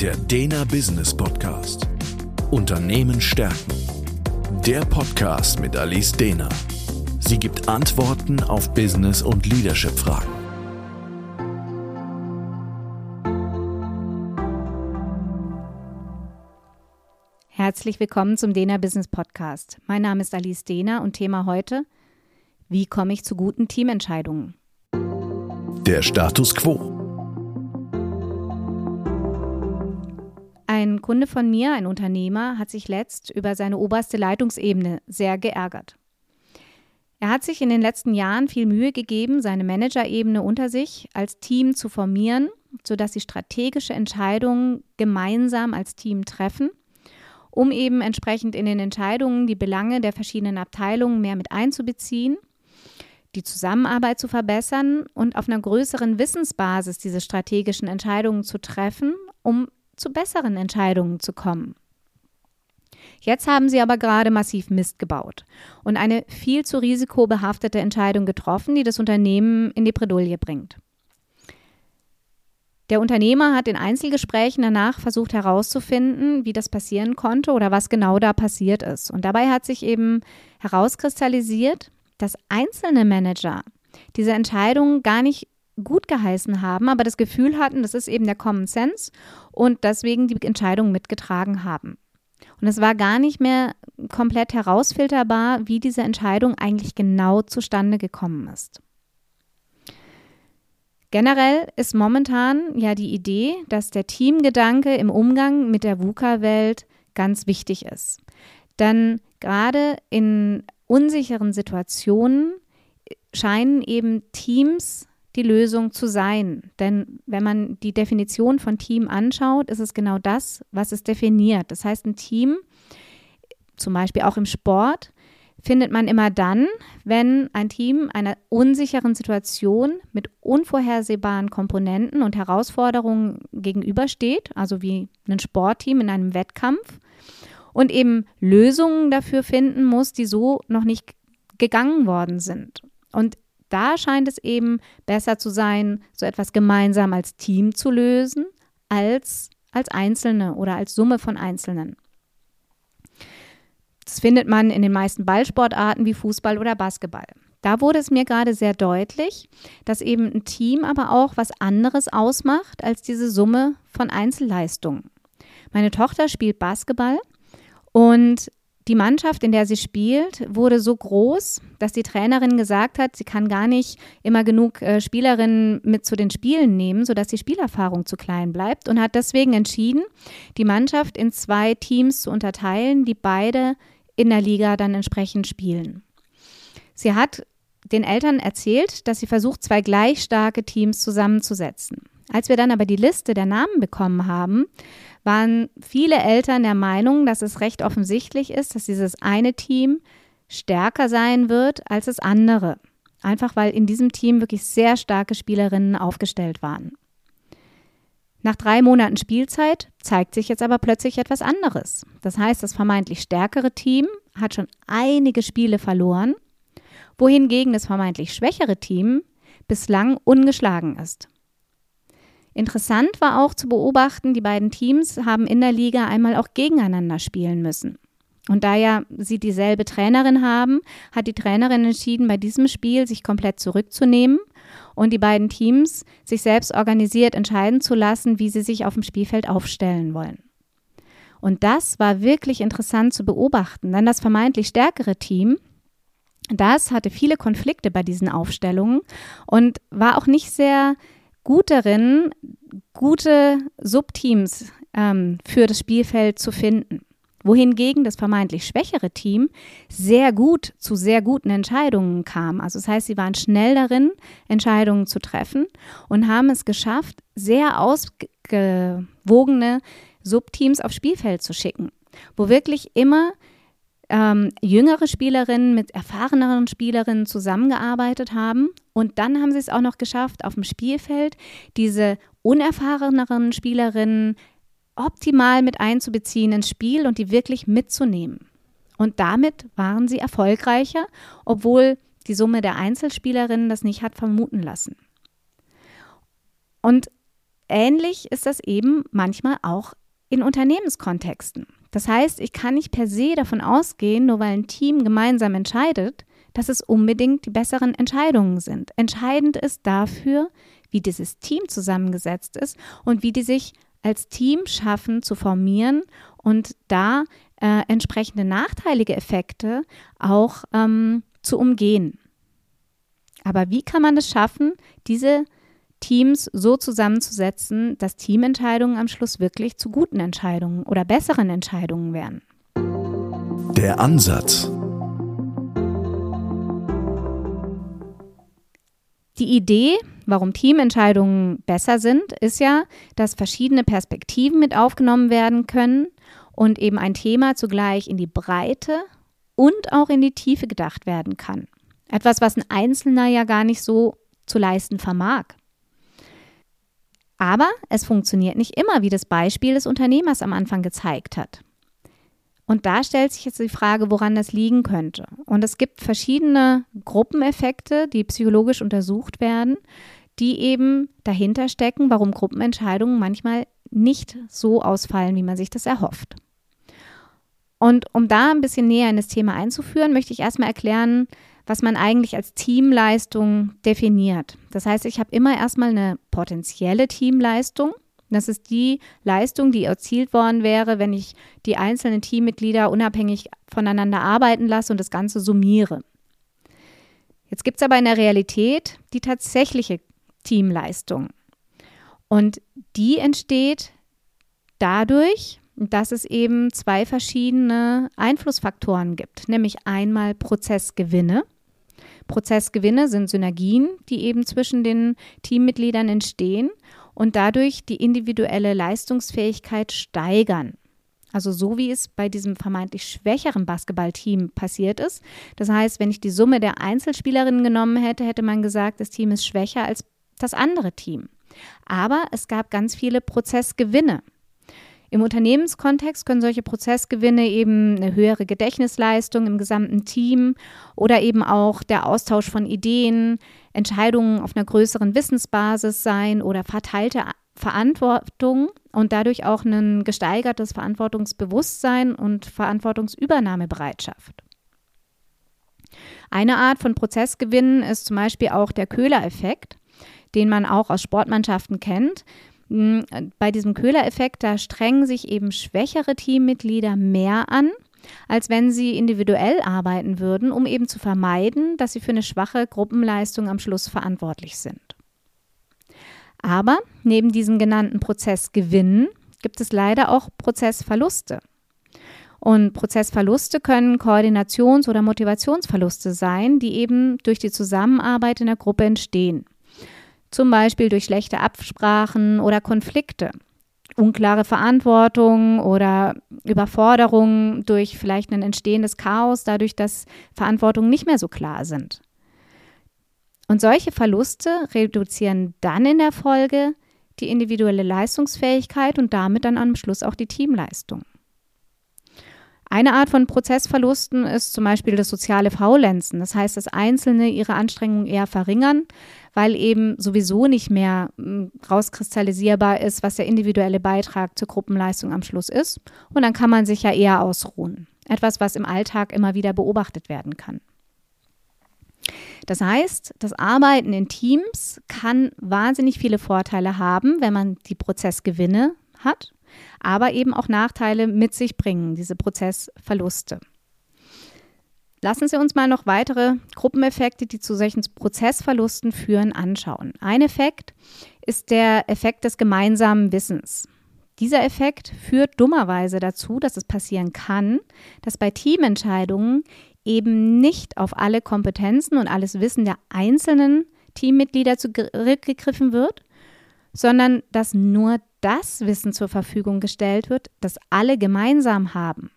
Der Dena Business Podcast. Unternehmen stärken. Der Podcast mit Alice Dena. Sie gibt Antworten auf Business- und Leadership-Fragen. Herzlich willkommen zum Dena Business Podcast. Mein Name ist Alice Dena und Thema heute: Wie komme ich zu guten Teamentscheidungen? Der Status quo. Ein Kunde von mir, ein Unternehmer, hat sich letzt über seine oberste Leitungsebene sehr geärgert. Er hat sich in den letzten Jahren viel Mühe gegeben, seine Managerebene unter sich als Team zu formieren, sodass sie strategische Entscheidungen gemeinsam als Team treffen, um eben entsprechend in den Entscheidungen die Belange der verschiedenen Abteilungen mehr mit einzubeziehen, die Zusammenarbeit zu verbessern und auf einer größeren Wissensbasis diese strategischen Entscheidungen zu treffen, um zu besseren Entscheidungen zu kommen. Jetzt haben sie aber gerade massiv Mist gebaut und eine viel zu risikobehaftete Entscheidung getroffen, die das Unternehmen in die Bredouille bringt. Der Unternehmer hat in Einzelgesprächen danach versucht herauszufinden, wie das passieren konnte oder was genau da passiert ist. Und dabei hat sich eben herauskristallisiert, dass einzelne Manager diese Entscheidung gar nicht gut geheißen haben, aber das Gefühl hatten, das ist eben der Common Sense und deswegen die Entscheidung mitgetragen haben. Und es war gar nicht mehr komplett herausfilterbar, wie diese Entscheidung eigentlich genau zustande gekommen ist. Generell ist momentan ja die Idee, dass der Teamgedanke im Umgang mit der VUCA-Welt ganz wichtig ist. Denn gerade in unsicheren Situationen scheinen eben Teams die Lösung zu sein. Denn wenn man die Definition von Team anschaut, ist es genau das, was es definiert. Das heißt, ein Team, zum Beispiel auch im Sport, findet man immer dann, wenn ein Team einer unsicheren Situation mit unvorhersehbaren Komponenten und Herausforderungen gegenübersteht, also wie ein Sportteam in einem Wettkampf, und eben Lösungen dafür finden muss, die so noch nicht gegangen worden sind. Und da scheint es eben besser zu sein, so etwas gemeinsam als Team zu lösen, als als Einzelne oder als Summe von Einzelnen. Das findet man in den meisten Ballsportarten wie Fußball oder Basketball. Da wurde es mir gerade sehr deutlich, dass eben ein Team aber auch was anderes ausmacht als diese Summe von Einzelleistungen. Meine Tochter spielt Basketball und die Mannschaft, in der sie spielt, wurde so groß, dass die Trainerin gesagt hat, sie kann gar nicht immer genug äh, Spielerinnen mit zu den Spielen nehmen, sodass die Spielerfahrung zu klein bleibt und hat deswegen entschieden, die Mannschaft in zwei Teams zu unterteilen, die beide in der Liga dann entsprechend spielen. Sie hat den Eltern erzählt, dass sie versucht, zwei gleich starke Teams zusammenzusetzen. Als wir dann aber die Liste der Namen bekommen haben, waren viele Eltern der Meinung, dass es recht offensichtlich ist, dass dieses eine Team stärker sein wird als das andere. Einfach weil in diesem Team wirklich sehr starke Spielerinnen aufgestellt waren. Nach drei Monaten Spielzeit zeigt sich jetzt aber plötzlich etwas anderes. Das heißt, das vermeintlich stärkere Team hat schon einige Spiele verloren, wohingegen das vermeintlich schwächere Team bislang ungeschlagen ist. Interessant war auch zu beobachten, die beiden Teams haben in der Liga einmal auch gegeneinander spielen müssen. Und da ja sie dieselbe Trainerin haben, hat die Trainerin entschieden, bei diesem Spiel sich komplett zurückzunehmen und die beiden Teams sich selbst organisiert entscheiden zu lassen, wie sie sich auf dem Spielfeld aufstellen wollen. Und das war wirklich interessant zu beobachten, denn das vermeintlich stärkere Team, das hatte viele Konflikte bei diesen Aufstellungen und war auch nicht sehr gut darin, gute Subteams ähm, für das Spielfeld zu finden. Wohingegen das vermeintlich schwächere Team sehr gut zu sehr guten Entscheidungen kam. Also das heißt, sie waren schnell darin, Entscheidungen zu treffen und haben es geschafft, sehr ausgewogene Subteams aufs Spielfeld zu schicken, wo wirklich immer ähm, jüngere Spielerinnen mit erfahreneren Spielerinnen zusammengearbeitet haben. Und dann haben sie es auch noch geschafft, auf dem Spielfeld diese unerfahreneren Spielerinnen optimal mit einzubeziehen ins Spiel und die wirklich mitzunehmen. Und damit waren sie erfolgreicher, obwohl die Summe der Einzelspielerinnen das nicht hat vermuten lassen. Und ähnlich ist das eben manchmal auch in Unternehmenskontexten. Das heißt, ich kann nicht per se davon ausgehen, nur weil ein Team gemeinsam entscheidet, dass es unbedingt die besseren Entscheidungen sind. Entscheidend ist dafür, wie dieses Team zusammengesetzt ist und wie die sich als Team schaffen zu formieren und da äh, entsprechende nachteilige Effekte auch ähm, zu umgehen. Aber wie kann man es schaffen, diese Teams so zusammenzusetzen, dass Teamentscheidungen am Schluss wirklich zu guten Entscheidungen oder besseren Entscheidungen werden? Der Ansatz. Die Idee, warum Teamentscheidungen besser sind, ist ja, dass verschiedene Perspektiven mit aufgenommen werden können und eben ein Thema zugleich in die Breite und auch in die Tiefe gedacht werden kann. Etwas, was ein Einzelner ja gar nicht so zu leisten vermag. Aber es funktioniert nicht immer, wie das Beispiel des Unternehmers am Anfang gezeigt hat. Und da stellt sich jetzt die Frage, woran das liegen könnte. Und es gibt verschiedene Gruppeneffekte, die psychologisch untersucht werden, die eben dahinter stecken, warum Gruppenentscheidungen manchmal nicht so ausfallen, wie man sich das erhofft. Und um da ein bisschen näher in das Thema einzuführen, möchte ich erstmal erklären, was man eigentlich als Teamleistung definiert. Das heißt, ich habe immer erstmal eine potenzielle Teamleistung das ist die Leistung, die erzielt worden wäre, wenn ich die einzelnen Teammitglieder unabhängig voneinander arbeiten lasse und das Ganze summiere. Jetzt gibt es aber in der Realität die tatsächliche Teamleistung. Und die entsteht dadurch, dass es eben zwei verschiedene Einflussfaktoren gibt, nämlich einmal Prozessgewinne. Prozessgewinne sind Synergien, die eben zwischen den Teammitgliedern entstehen und dadurch die individuelle Leistungsfähigkeit steigern. Also so wie es bei diesem vermeintlich schwächeren Basketballteam passiert ist. Das heißt, wenn ich die Summe der Einzelspielerinnen genommen hätte, hätte man gesagt, das Team ist schwächer als das andere Team. Aber es gab ganz viele Prozessgewinne. Im Unternehmenskontext können solche Prozessgewinne eben eine höhere Gedächtnisleistung im gesamten Team oder eben auch der Austausch von Ideen, Entscheidungen auf einer größeren Wissensbasis sein oder verteilte Verantwortung und dadurch auch ein gesteigertes Verantwortungsbewusstsein und Verantwortungsübernahmebereitschaft. Eine Art von Prozessgewinnen ist zum Beispiel auch der Köhler-Effekt, den man auch aus Sportmannschaften kennt. Hm, bei diesem Köhler-Effekt, da strengen sich eben schwächere Teammitglieder mehr an, als wenn sie individuell arbeiten würden, um eben zu vermeiden, dass sie für eine schwache Gruppenleistung am Schluss verantwortlich sind. Aber neben diesen genannten Prozessgewinnen gibt es leider auch Prozessverluste. Und Prozessverluste können Koordinations- oder Motivationsverluste sein, die eben durch die Zusammenarbeit in der Gruppe entstehen zum Beispiel durch schlechte Absprachen oder Konflikte, unklare Verantwortung oder Überforderung durch vielleicht ein entstehendes Chaos, dadurch, dass Verantwortungen nicht mehr so klar sind. Und solche Verluste reduzieren dann in der Folge die individuelle Leistungsfähigkeit und damit dann am Schluss auch die Teamleistung. Eine Art von Prozessverlusten ist zum Beispiel das soziale Faulenzen. Das heißt, dass Einzelne ihre Anstrengungen eher verringern, weil eben sowieso nicht mehr hm, rauskristallisierbar ist, was der individuelle Beitrag zur Gruppenleistung am Schluss ist. Und dann kann man sich ja eher ausruhen. Etwas, was im Alltag immer wieder beobachtet werden kann. Das heißt, das Arbeiten in Teams kann wahnsinnig viele Vorteile haben, wenn man die Prozessgewinne hat aber eben auch Nachteile mit sich bringen, diese Prozessverluste. Lassen Sie uns mal noch weitere Gruppeneffekte, die zu solchen Prozessverlusten führen, anschauen. Ein Effekt ist der Effekt des gemeinsamen Wissens. Dieser Effekt führt dummerweise dazu, dass es passieren kann, dass bei Teamentscheidungen eben nicht auf alle Kompetenzen und alles Wissen der einzelnen Teammitglieder zurückgegriffen wird, sondern dass nur das Wissen zur Verfügung gestellt wird, das alle gemeinsam haben.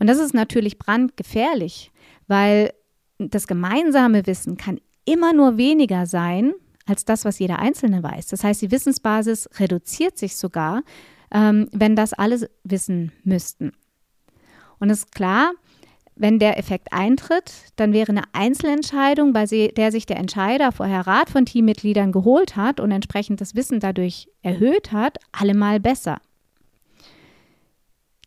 Und das ist natürlich brandgefährlich, weil das gemeinsame Wissen kann immer nur weniger sein als das, was jeder Einzelne weiß. Das heißt, die Wissensbasis reduziert sich sogar, ähm, wenn das alle wissen müssten. Und es ist klar, wenn der Effekt eintritt, dann wäre eine Einzelentscheidung, bei der sich der Entscheider vorher Rat von Teammitgliedern geholt hat und entsprechend das Wissen dadurch erhöht hat, allemal besser.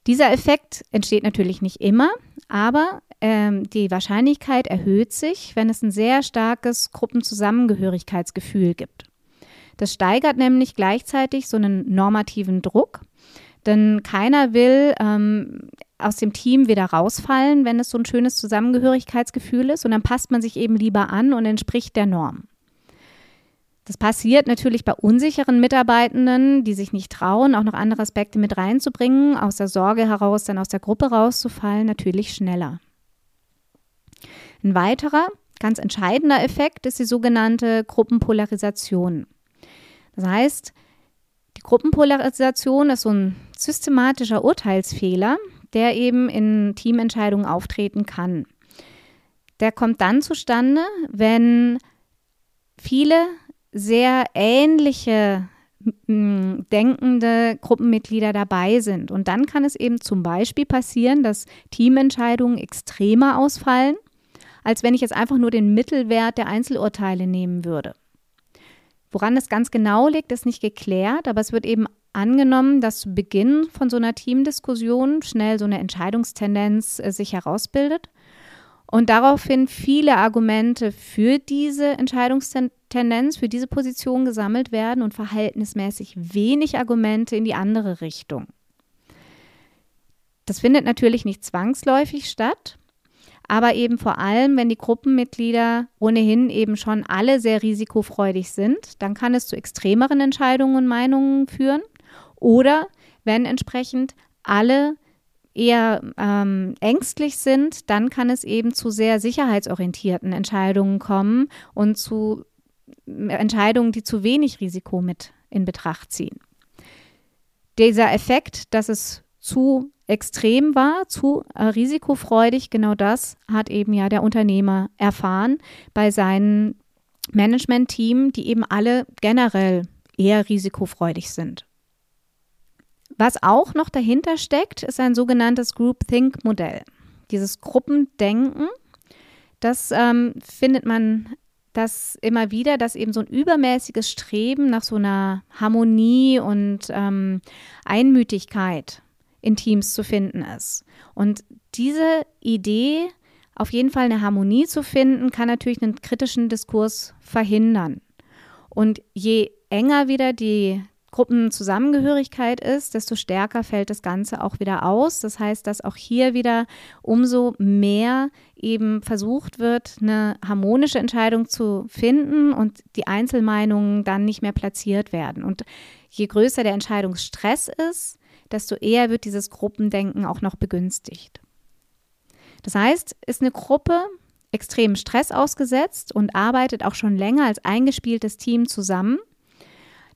Dieser Effekt entsteht natürlich nicht immer, aber ähm, die Wahrscheinlichkeit erhöht sich, wenn es ein sehr starkes Gruppenzusammengehörigkeitsgefühl gibt. Das steigert nämlich gleichzeitig so einen normativen Druck, denn keiner will ähm, aus dem Team wieder rausfallen, wenn es so ein schönes Zusammengehörigkeitsgefühl ist, und dann passt man sich eben lieber an und entspricht der Norm. Das passiert natürlich bei unsicheren Mitarbeitenden, die sich nicht trauen, auch noch andere Aspekte mit reinzubringen, aus der Sorge heraus dann aus der Gruppe rauszufallen, natürlich schneller. Ein weiterer, ganz entscheidender Effekt ist die sogenannte Gruppenpolarisation. Das heißt, die Gruppenpolarisation ist so ein systematischer Urteilsfehler, der eben in Teamentscheidungen auftreten kann. Der kommt dann zustande, wenn viele sehr ähnliche denkende Gruppenmitglieder dabei sind. Und dann kann es eben zum Beispiel passieren, dass Teamentscheidungen extremer ausfallen, als wenn ich jetzt einfach nur den Mittelwert der Einzelurteile nehmen würde. Woran es ganz genau liegt, ist nicht geklärt, aber es wird eben angenommen, dass zu Beginn von so einer Teamdiskussion schnell so eine Entscheidungstendenz äh, sich herausbildet und daraufhin viele Argumente für diese Entscheidungstendenz, für diese Position gesammelt werden und verhältnismäßig wenig Argumente in die andere Richtung. Das findet natürlich nicht zwangsläufig statt, aber eben vor allem, wenn die Gruppenmitglieder ohnehin eben schon alle sehr risikofreudig sind, dann kann es zu extremeren Entscheidungen und Meinungen führen oder wenn entsprechend alle eher ähm, ängstlich sind, dann kann es eben zu sehr sicherheitsorientierten Entscheidungen kommen und zu Entscheidungen, die zu wenig Risiko mit in Betracht ziehen. Dieser Effekt, dass es zu extrem war, zu äh, risikofreudig, genau das hat eben ja der Unternehmer erfahren bei seinen Management-Team, die eben alle generell eher risikofreudig sind. Was auch noch dahinter steckt, ist ein sogenanntes Group-Think-Modell. Dieses Gruppendenken, das ähm, findet man das immer wieder, dass eben so ein übermäßiges Streben nach so einer Harmonie und ähm, Einmütigkeit in Teams zu finden ist. Und diese Idee, auf jeden Fall eine Harmonie zu finden, kann natürlich einen kritischen Diskurs verhindern. Und je enger wieder die Gruppenzusammengehörigkeit ist, desto stärker fällt das Ganze auch wieder aus. Das heißt, dass auch hier wieder umso mehr eben versucht wird, eine harmonische Entscheidung zu finden und die Einzelmeinungen dann nicht mehr platziert werden. Und je größer der Entscheidungsstress ist, desto eher wird dieses Gruppendenken auch noch begünstigt. Das heißt, ist eine Gruppe extrem Stress ausgesetzt und arbeitet auch schon länger als eingespieltes Team zusammen,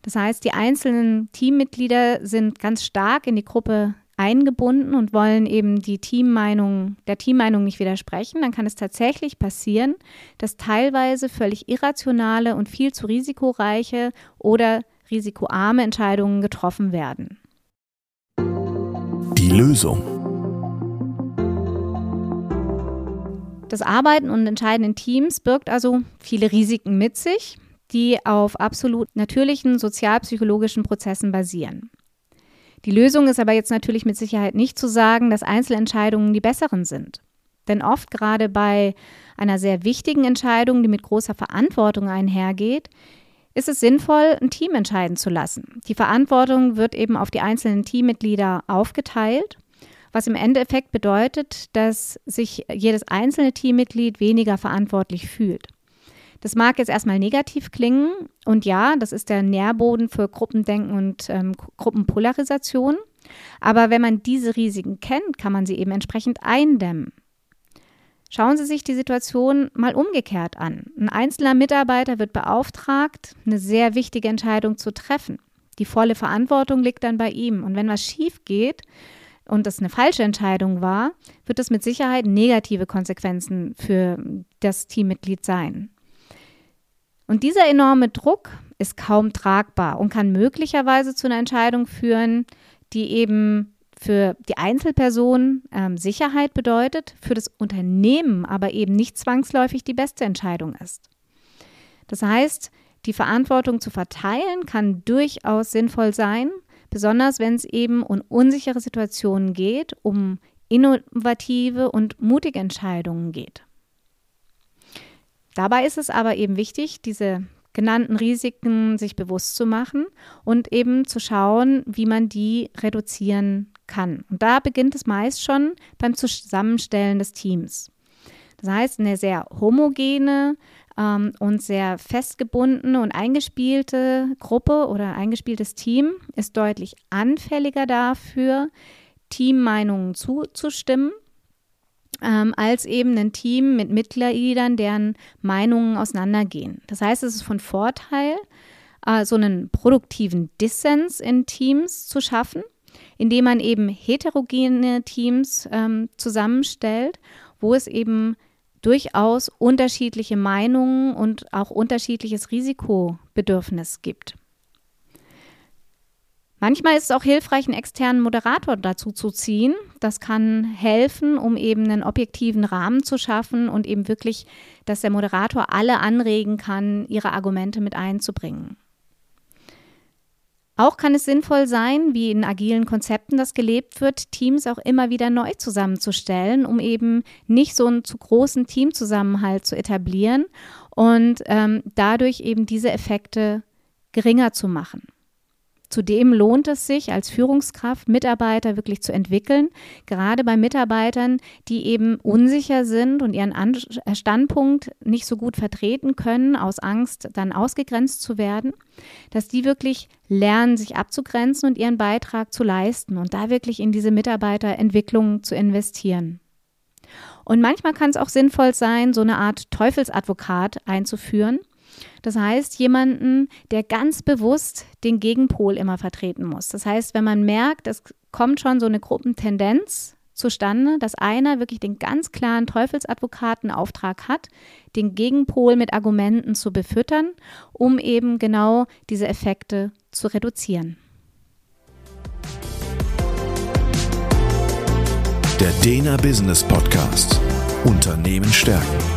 das heißt, die einzelnen Teammitglieder sind ganz stark in die Gruppe eingebunden und wollen eben die Teammeinung, der Teammeinung nicht widersprechen, dann kann es tatsächlich passieren, dass teilweise völlig irrationale und viel zu risikoreiche oder risikoarme Entscheidungen getroffen werden. Die Lösung. Das Arbeiten und Entscheiden in Teams birgt also viele Risiken mit sich die auf absolut natürlichen sozialpsychologischen Prozessen basieren. Die Lösung ist aber jetzt natürlich mit Sicherheit nicht zu sagen, dass Einzelentscheidungen die besseren sind. Denn oft gerade bei einer sehr wichtigen Entscheidung, die mit großer Verantwortung einhergeht, ist es sinnvoll, ein Team entscheiden zu lassen. Die Verantwortung wird eben auf die einzelnen Teammitglieder aufgeteilt, was im Endeffekt bedeutet, dass sich jedes einzelne Teammitglied weniger verantwortlich fühlt. Das mag jetzt erstmal negativ klingen und ja, das ist der Nährboden für Gruppendenken und ähm, Gruppenpolarisation. Aber wenn man diese Risiken kennt, kann man sie eben entsprechend eindämmen. Schauen Sie sich die Situation mal umgekehrt an. Ein einzelner Mitarbeiter wird beauftragt, eine sehr wichtige Entscheidung zu treffen. Die volle Verantwortung liegt dann bei ihm. Und wenn was schief geht und das eine falsche Entscheidung war, wird das mit Sicherheit negative Konsequenzen für das Teammitglied sein. Und dieser enorme Druck ist kaum tragbar und kann möglicherweise zu einer Entscheidung führen, die eben für die Einzelperson ähm, Sicherheit bedeutet, für das Unternehmen aber eben nicht zwangsläufig die beste Entscheidung ist. Das heißt, die Verantwortung zu verteilen kann durchaus sinnvoll sein, besonders wenn es eben um unsichere Situationen geht, um innovative und mutige Entscheidungen geht. Dabei ist es aber eben wichtig, diese genannten Risiken sich bewusst zu machen und eben zu schauen, wie man die reduzieren kann. Und da beginnt es meist schon beim Zusammenstellen des Teams. Das heißt, eine sehr homogene ähm, und sehr festgebundene und eingespielte Gruppe oder eingespieltes Team ist deutlich anfälliger dafür, Teammeinungen zuzustimmen, ähm, als eben ein Team mit Mitgliedern, deren Meinungen auseinandergehen. Das heißt, es ist von Vorteil, äh, so einen produktiven Dissens in Teams zu schaffen, indem man eben heterogene Teams ähm, zusammenstellt, wo es eben durchaus unterschiedliche Meinungen und auch unterschiedliches Risikobedürfnis gibt. Manchmal ist es auch hilfreich, einen externen Moderator dazu zu ziehen. Das kann helfen, um eben einen objektiven Rahmen zu schaffen und eben wirklich, dass der Moderator alle anregen kann, ihre Argumente mit einzubringen. Auch kann es sinnvoll sein, wie in agilen Konzepten das gelebt wird, Teams auch immer wieder neu zusammenzustellen, um eben nicht so einen zu großen Teamzusammenhalt zu etablieren und ähm, dadurch eben diese Effekte geringer zu machen. Zudem lohnt es sich als Führungskraft, Mitarbeiter wirklich zu entwickeln, gerade bei Mitarbeitern, die eben unsicher sind und ihren äh, Standpunkt nicht so gut vertreten können, aus Angst dann ausgegrenzt zu werden, dass die wirklich lernen, sich abzugrenzen und ihren Beitrag zu leisten und da wirklich in diese Mitarbeiterentwicklung zu investieren. Und manchmal kann es auch sinnvoll sein, so eine Art Teufelsadvokat einzuführen das heißt, jemanden, der ganz bewusst den Gegenpol immer vertreten muss. Das heißt, wenn man merkt, es kommt schon so eine Gruppentendenz zustande, dass einer wirklich den ganz klaren Teufelsadvokatenauftrag hat, den Gegenpol mit Argumenten zu befüttern, um eben genau diese Effekte zu reduzieren. Der Dena Business Podcast. Unternehmen stärken